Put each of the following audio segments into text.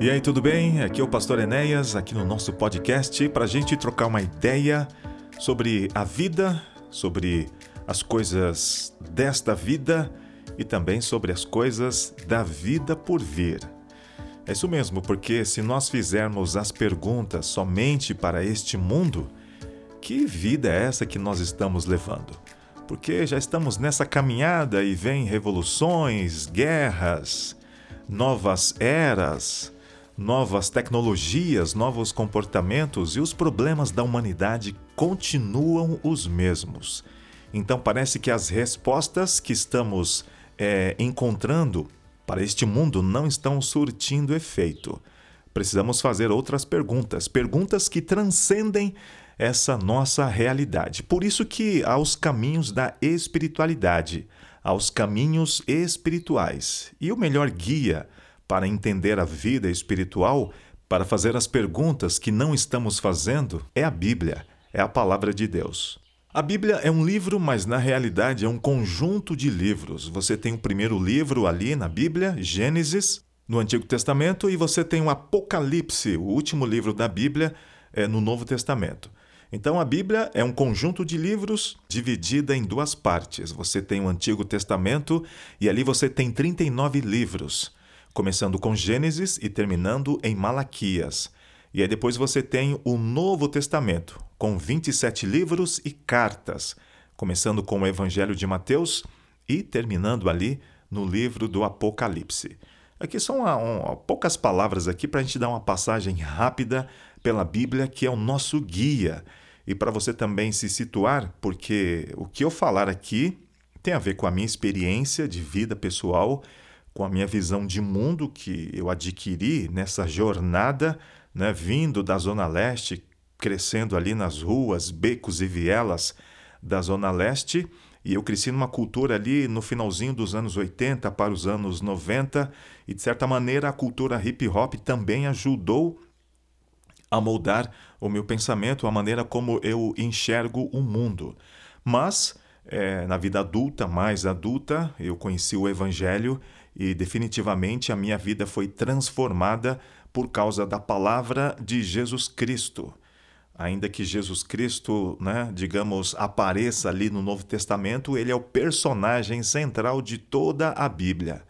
E aí, tudo bem? Aqui é o Pastor Enéas, aqui no nosso podcast, para a gente trocar uma ideia sobre a vida, sobre as coisas desta vida e também sobre as coisas da vida por vir. É isso mesmo, porque se nós fizermos as perguntas somente para este mundo, que vida é essa que nós estamos levando? Porque já estamos nessa caminhada e vem revoluções, guerras, novas eras novas tecnologias, novos comportamentos e os problemas da humanidade continuam os mesmos. Então parece que as respostas que estamos é, encontrando para este mundo não estão surtindo efeito. Precisamos fazer outras perguntas, perguntas que transcendem essa nossa realidade. Por isso que aos caminhos da espiritualidade, aos caminhos espirituais. E o melhor guia para entender a vida espiritual, para fazer as perguntas que não estamos fazendo, é a Bíblia, é a palavra de Deus. A Bíblia é um livro, mas na realidade é um conjunto de livros. Você tem o primeiro livro ali na Bíblia, Gênesis, no Antigo Testamento, e você tem o Apocalipse, o último livro da Bíblia, é, no Novo Testamento. Então a Bíblia é um conjunto de livros dividida em duas partes. Você tem o Antigo Testamento e ali você tem 39 livros começando com Gênesis e terminando em Malaquias. E aí depois você tem o Novo Testamento, com 27 livros e cartas, começando com o Evangelho de Mateus e terminando ali no livro do Apocalipse. Aqui são um, poucas palavras aqui para a gente dar uma passagem rápida pela Bíblia, que é o nosso guia. E para você também se situar, porque o que eu falar aqui tem a ver com a minha experiência de vida pessoal com a minha visão de mundo que eu adquiri nessa jornada, né, vindo da Zona Leste, crescendo ali nas ruas, becos e vielas da Zona Leste. E eu cresci numa cultura ali no finalzinho dos anos 80 para os anos 90, e de certa maneira a cultura hip hop também ajudou a moldar o meu pensamento, a maneira como eu enxergo o mundo. Mas é, na vida adulta, mais adulta, eu conheci o Evangelho e definitivamente a minha vida foi transformada por causa da palavra de Jesus Cristo. Ainda que Jesus Cristo, né, digamos, apareça ali no Novo Testamento, ele é o personagem central de toda a Bíblia.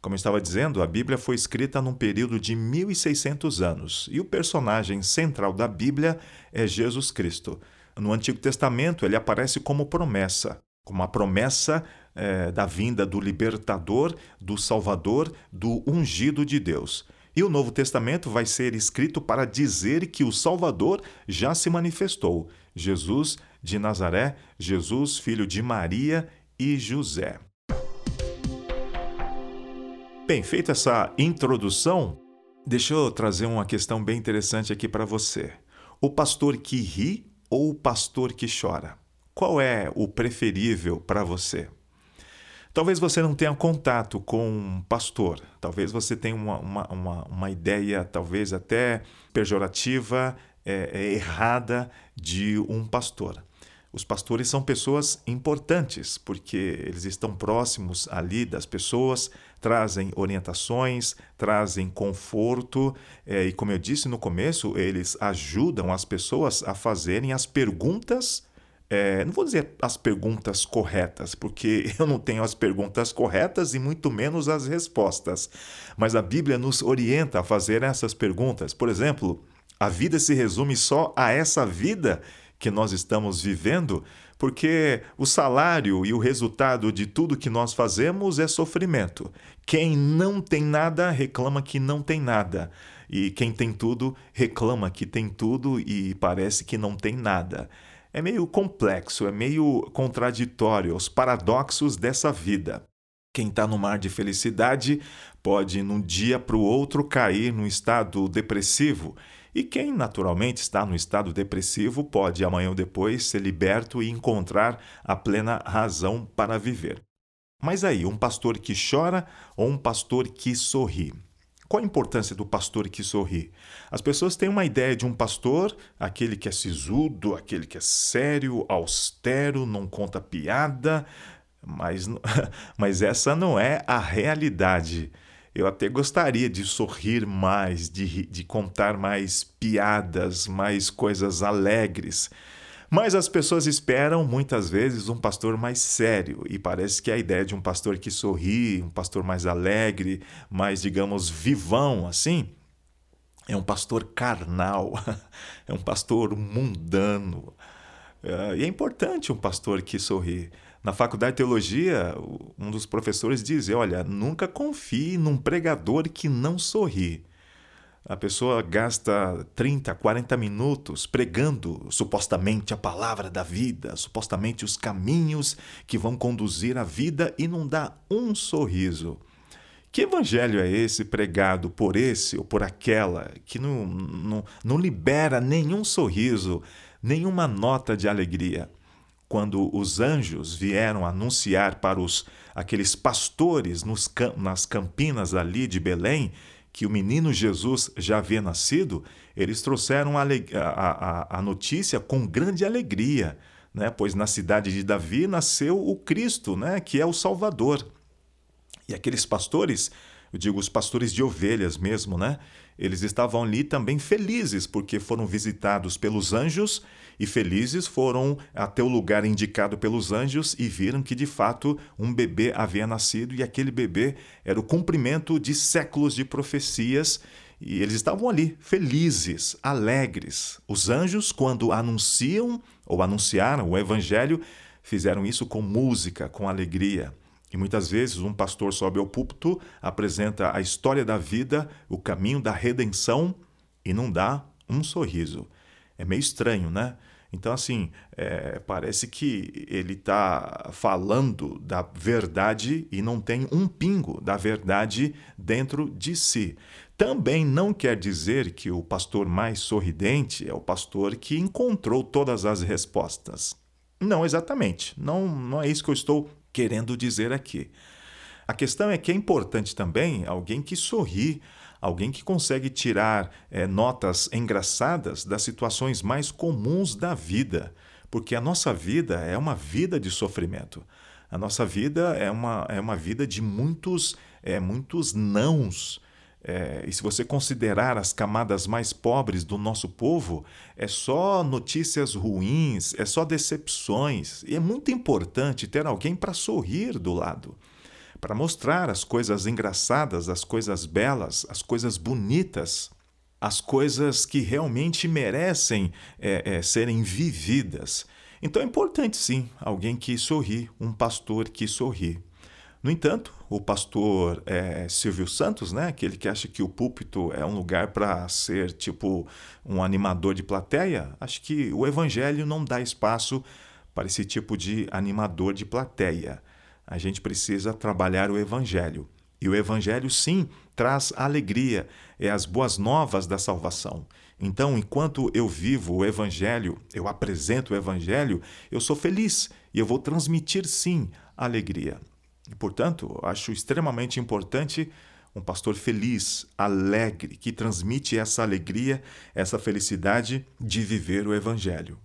Como eu estava dizendo, a Bíblia foi escrita num período de 1600 anos e o personagem central da Bíblia é Jesus Cristo. No Antigo Testamento, ele aparece como promessa, como a promessa é, da vinda do libertador, do salvador, do ungido de Deus. E o Novo Testamento vai ser escrito para dizer que o Salvador já se manifestou. Jesus de Nazaré, Jesus, filho de Maria e José. Bem, feita essa introdução, deixa eu trazer uma questão bem interessante aqui para você. O pastor que ri ou o pastor que chora? Qual é o preferível para você? Talvez você não tenha contato com um pastor, talvez você tenha uma, uma, uma, uma ideia, talvez até pejorativa, é, é, errada de um pastor. Os pastores são pessoas importantes, porque eles estão próximos ali das pessoas, trazem orientações, trazem conforto, é, e como eu disse no começo, eles ajudam as pessoas a fazerem as perguntas é, não vou dizer as perguntas corretas, porque eu não tenho as perguntas corretas e muito menos as respostas. Mas a Bíblia nos orienta a fazer essas perguntas. Por exemplo, a vida se resume só a essa vida que nós estamos vivendo, porque o salário e o resultado de tudo que nós fazemos é sofrimento. Quem não tem nada reclama que não tem nada. E quem tem tudo reclama que tem tudo e parece que não tem nada é meio complexo, é meio contraditório, os paradoxos dessa vida. Quem está no mar de felicidade pode, num dia para o outro, cair num estado depressivo. E quem naturalmente está no estado depressivo pode, amanhã ou depois, ser liberto e encontrar a plena razão para viver. Mas aí, um pastor que chora ou um pastor que sorri? Qual a importância do pastor que sorri? As pessoas têm uma ideia de um pastor, aquele que é sisudo, aquele que é sério, austero, não conta piada, mas, mas essa não é a realidade. Eu até gostaria de sorrir mais, de, de contar mais piadas, mais coisas alegres. Mas as pessoas esperam muitas vezes um pastor mais sério, e parece que a ideia de um pastor que sorri, um pastor mais alegre, mais, digamos, vivão assim, é um pastor carnal, é um pastor mundano. É, e é importante um pastor que sorri. Na faculdade de teologia, um dos professores diz: Olha, nunca confie num pregador que não sorri. A pessoa gasta 30, 40 minutos pregando supostamente a palavra da vida, supostamente os caminhos que vão conduzir a vida e não dá um sorriso. Que evangelho é esse pregado por esse ou por aquela que não, não, não libera nenhum sorriso, nenhuma nota de alegria? Quando os anjos vieram anunciar para os aqueles pastores nos, nas campinas ali de Belém que o menino Jesus já havia nascido, eles trouxeram a, a, a notícia com grande alegria, né? pois na cidade de Davi nasceu o Cristo, né? que é o Salvador. E aqueles pastores, eu digo os pastores de ovelhas mesmo, né? Eles estavam ali também felizes porque foram visitados pelos anjos e felizes foram até o lugar indicado pelos anjos e viram que de fato um bebê havia nascido e aquele bebê era o cumprimento de séculos de profecias e eles estavam ali felizes, alegres. Os anjos, quando anunciam ou anunciaram o evangelho, fizeram isso com música, com alegria. E muitas vezes um pastor sobe ao púlpito, apresenta a história da vida, o caminho da redenção e não dá um sorriso. É meio estranho, né? Então, assim, é, parece que ele está falando da verdade e não tem um pingo da verdade dentro de si. Também não quer dizer que o pastor mais sorridente é o pastor que encontrou todas as respostas. Não exatamente. Não, não é isso que eu estou querendo dizer aqui. A questão é que é importante também alguém que sorri, alguém que consegue tirar é, notas engraçadas das situações mais comuns da vida, porque a nossa vida é uma vida de sofrimento. A nossa vida é uma, é uma vida de muitos, é, muitos nãos. É, e se você considerar as camadas mais pobres do nosso povo, é só notícias ruins, é só decepções. E é muito importante ter alguém para sorrir do lado, para mostrar as coisas engraçadas, as coisas belas, as coisas bonitas, as coisas que realmente merecem é, é, serem vividas. Então é importante sim alguém que sorri, um pastor que sorri. No entanto, o pastor é, Silvio Santos, né, aquele que acha que o púlpito é um lugar para ser tipo um animador de plateia, acho que o evangelho não dá espaço para esse tipo de animador de plateia. A gente precisa trabalhar o evangelho. E o evangelho, sim, traz alegria, é as boas novas da salvação. Então, enquanto eu vivo o evangelho, eu apresento o evangelho, eu sou feliz e eu vou transmitir, sim, alegria. Portanto, acho extremamente importante um pastor feliz, alegre, que transmite essa alegria, essa felicidade de viver o Evangelho.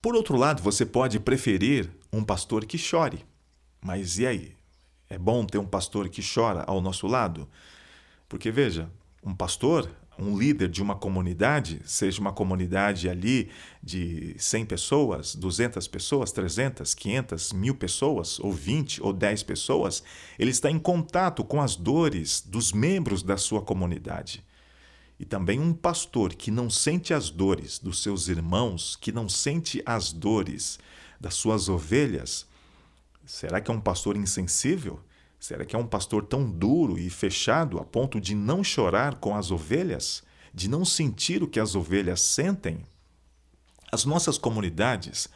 Por outro lado, você pode preferir um pastor que chore. Mas e aí? É bom ter um pastor que chora ao nosso lado? Porque veja, um pastor um líder de uma comunidade, seja uma comunidade ali de 100 pessoas, 200 pessoas, 300, 500, mil pessoas, ou 20 ou 10 pessoas, ele está em contato com as dores dos membros da sua comunidade. E também um pastor que não sente as dores dos seus irmãos, que não sente as dores das suas ovelhas, será que é um pastor insensível? Será que é um pastor tão duro e fechado a ponto de não chorar com as ovelhas? De não sentir o que as ovelhas sentem? As nossas comunidades,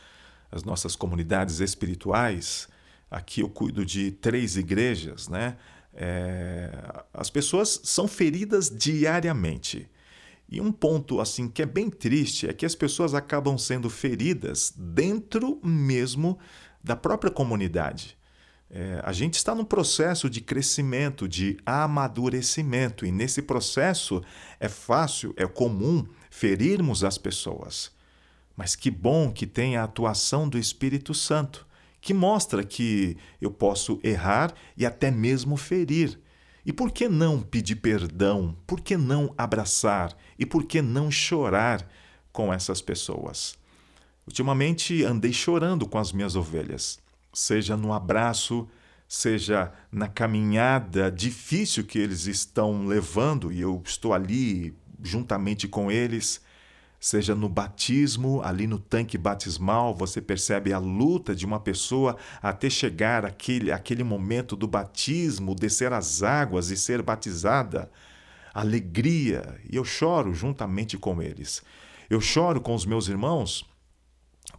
as nossas comunidades espirituais, aqui eu cuido de três igrejas, né? É, as pessoas são feridas diariamente. E um ponto assim que é bem triste é que as pessoas acabam sendo feridas dentro mesmo da própria comunidade. É, a gente está num processo de crescimento, de amadurecimento, e nesse processo é fácil, é comum ferirmos as pessoas. Mas que bom que tem a atuação do Espírito Santo, que mostra que eu posso errar e até mesmo ferir. E por que não pedir perdão? Por que não abraçar? E por que não chorar com essas pessoas? Ultimamente andei chorando com as minhas ovelhas, seja no abraço, seja na caminhada difícil que eles estão levando e eu estou ali juntamente com eles seja no batismo, ali no tanque batismal, você percebe a luta de uma pessoa até chegar aquele, aquele momento do batismo, descer as águas e ser batizada. Alegria, e eu choro juntamente com eles. Eu choro com os meus irmãos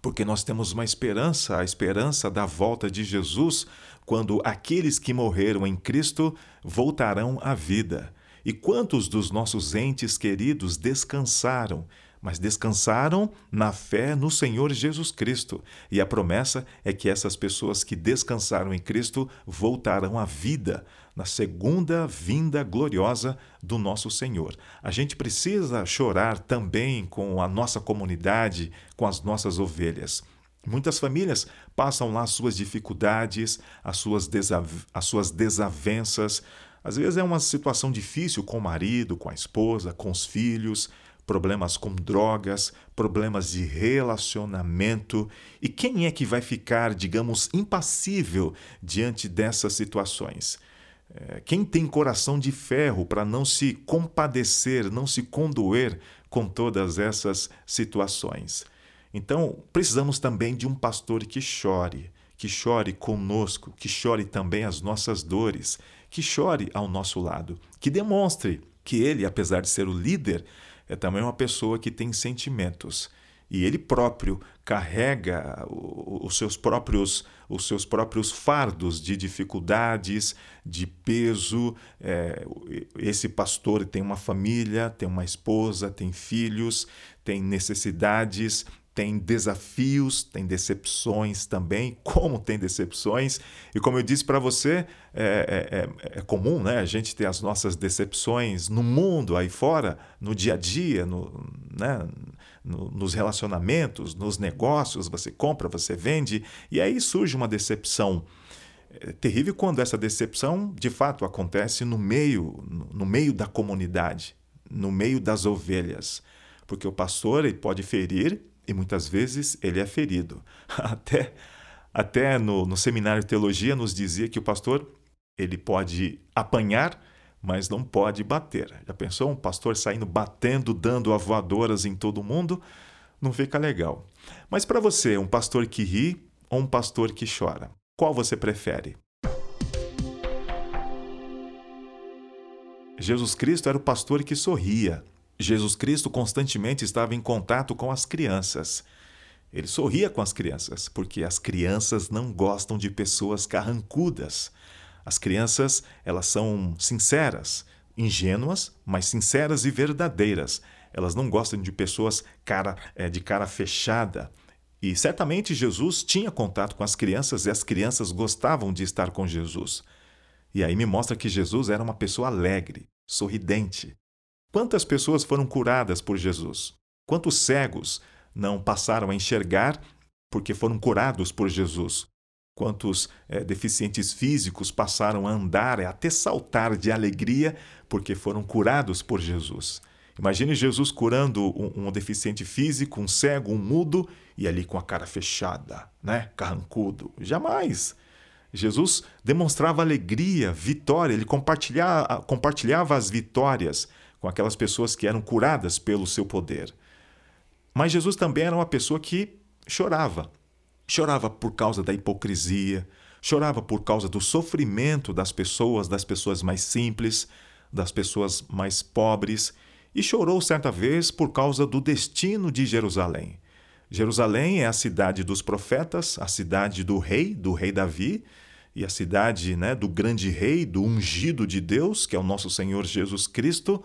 porque nós temos uma esperança, a esperança da volta de Jesus, quando aqueles que morreram em Cristo voltarão à vida. E quantos dos nossos entes queridos descansaram mas descansaram na fé no Senhor Jesus Cristo. E a promessa é que essas pessoas que descansaram em Cristo voltarão à vida na segunda vinda gloriosa do nosso Senhor. A gente precisa chorar também com a nossa comunidade, com as nossas ovelhas. Muitas famílias passam lá as suas dificuldades, as suas, desav as suas desavenças. Às vezes é uma situação difícil com o marido, com a esposa, com os filhos problemas com drogas, problemas de relacionamento. E quem é que vai ficar, digamos, impassível diante dessas situações? É, quem tem coração de ferro para não se compadecer, não se condoer com todas essas situações? Então, precisamos também de um pastor que chore, que chore conosco, que chore também as nossas dores, que chore ao nosso lado, que demonstre que ele, apesar de ser o líder, é também uma pessoa que tem sentimentos e ele próprio carrega os seus próprios os seus próprios fardos de dificuldades, de peso. É, esse pastor tem uma família, tem uma esposa, tem filhos, tem necessidades, tem desafios, tem decepções também, como tem decepções. E como eu disse para você, é, é, é, comum né, a gente ter as nossas decepções no mundo, aí fora, no dia a dia, no, né, no, nos relacionamentos, nos negócios, você compra, você vende, e aí surge uma decepção. É terrível quando essa decepção de fato acontece no meio, no meio da comunidade, no meio das ovelhas. Porque o pastor ele pode ferir e muitas vezes ele é ferido. Até, até no, no seminário de teologia nos dizia que o pastor ele pode apanhar, mas não pode bater. Já pensou um pastor saindo batendo, dando avoadoras em todo mundo? Não fica legal. Mas para você, um pastor que ri ou um pastor que chora? Qual você prefere? Jesus Cristo era o pastor que sorria. Jesus Cristo constantemente estava em contato com as crianças. Ele sorria com as crianças, porque as crianças não gostam de pessoas carrancudas. As crianças, elas são sinceras, ingênuas, mas sinceras e verdadeiras. Elas não gostam de pessoas cara, é, de cara fechada. E certamente Jesus tinha contato com as crianças e as crianças gostavam de estar com Jesus. E aí me mostra que Jesus era uma pessoa alegre, sorridente. Quantas pessoas foram curadas por Jesus? Quantos cegos não passaram a enxergar porque foram curados por Jesus? Quantos é, deficientes físicos passaram a andar e até saltar de alegria porque foram curados por Jesus? Imagine Jesus curando um, um, deficiente físico, um cego, um mudo, e ali com a cara fechada, né? Carrancudo. Jamais! Jesus demonstrava alegria, vitória, ele compartilhava, compartilhava as vitórias com aquelas pessoas que eram curadas pelo seu poder. Mas Jesus também era uma pessoa que chorava. Chorava por causa da hipocrisia, chorava por causa do sofrimento das pessoas, das pessoas mais simples, das pessoas mais pobres, e chorou certa vez por causa do destino de Jerusalém. Jerusalém é a cidade dos profetas, a cidade do rei, do rei Davi, e a cidade né, do grande rei, do ungido de Deus, que é o nosso Senhor Jesus Cristo,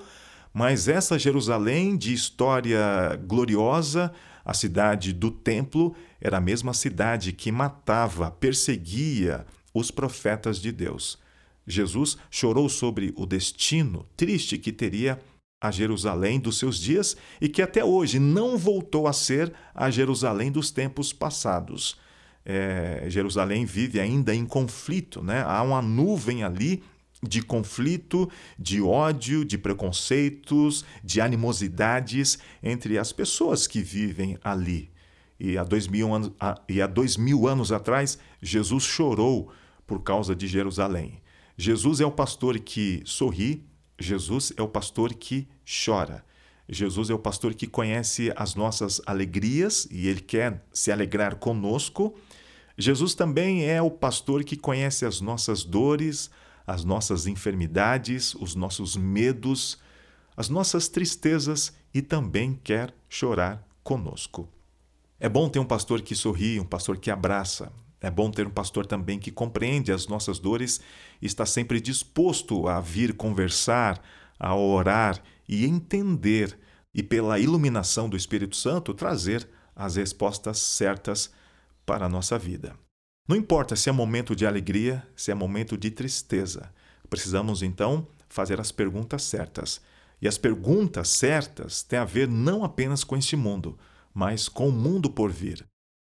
mas essa Jerusalém de história gloriosa, a cidade do templo, era a mesma cidade que matava, perseguia os profetas de Deus. Jesus chorou sobre o destino triste que teria a Jerusalém dos seus dias e que até hoje não voltou a ser a Jerusalém dos tempos passados. É, Jerusalém vive ainda em conflito, né? há uma nuvem ali de conflito, de ódio, de preconceitos, de animosidades entre as pessoas que vivem ali. E há dois mil anos, e há dois mil anos atrás, Jesus chorou por causa de Jerusalém. Jesus é o pastor que sorri, Jesus é o pastor que chora. Jesus é o pastor que conhece as nossas alegrias e ele quer se alegrar conosco. Jesus também é o pastor que conhece as nossas dores, as nossas enfermidades, os nossos medos, as nossas tristezas e também quer chorar conosco. É bom ter um pastor que sorri, um pastor que abraça. É bom ter um pastor também que compreende as nossas dores e está sempre disposto a vir conversar, a orar e entender, e pela iluminação do Espírito Santo trazer as respostas certas para a nossa vida. Não importa se é momento de alegria, se é momento de tristeza. Precisamos então fazer as perguntas certas. E as perguntas certas têm a ver não apenas com este mundo, mas com o mundo por vir.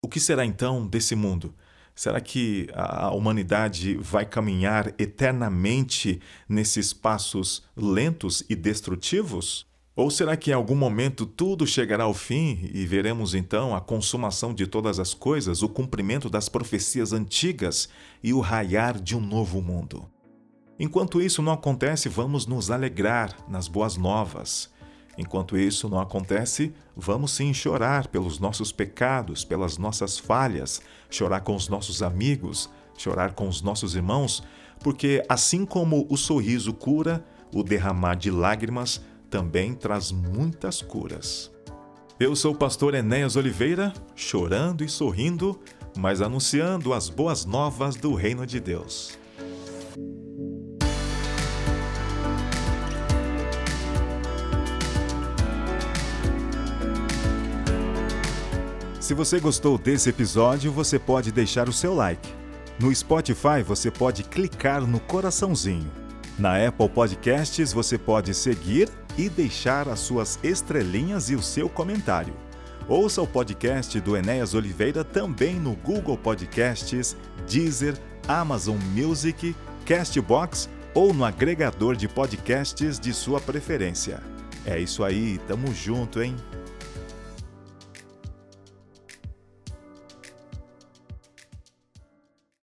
O que será então desse mundo? Será que a humanidade vai caminhar eternamente nesses passos lentos e destrutivos? Ou será que em algum momento tudo chegará ao fim e veremos então a consumação de todas as coisas, o cumprimento das profecias antigas e o raiar de um novo mundo? Enquanto isso não acontece, vamos nos alegrar nas boas novas. Enquanto isso não acontece, vamos sim chorar pelos nossos pecados, pelas nossas falhas, chorar com os nossos amigos, chorar com os nossos irmãos, porque assim como o sorriso cura, o derramar de lágrimas também traz muitas curas. Eu sou o pastor Enéas Oliveira, chorando e sorrindo, mas anunciando as boas novas do Reino de Deus. Se você gostou desse episódio, você pode deixar o seu like. No Spotify, você pode clicar no coraçãozinho. Na Apple Podcasts, você pode seguir e deixar as suas estrelinhas e o seu comentário. Ouça o podcast do Enéas Oliveira também no Google Podcasts, Deezer, Amazon Music, Castbox ou no agregador de podcasts de sua preferência. É isso aí, tamo junto, hein?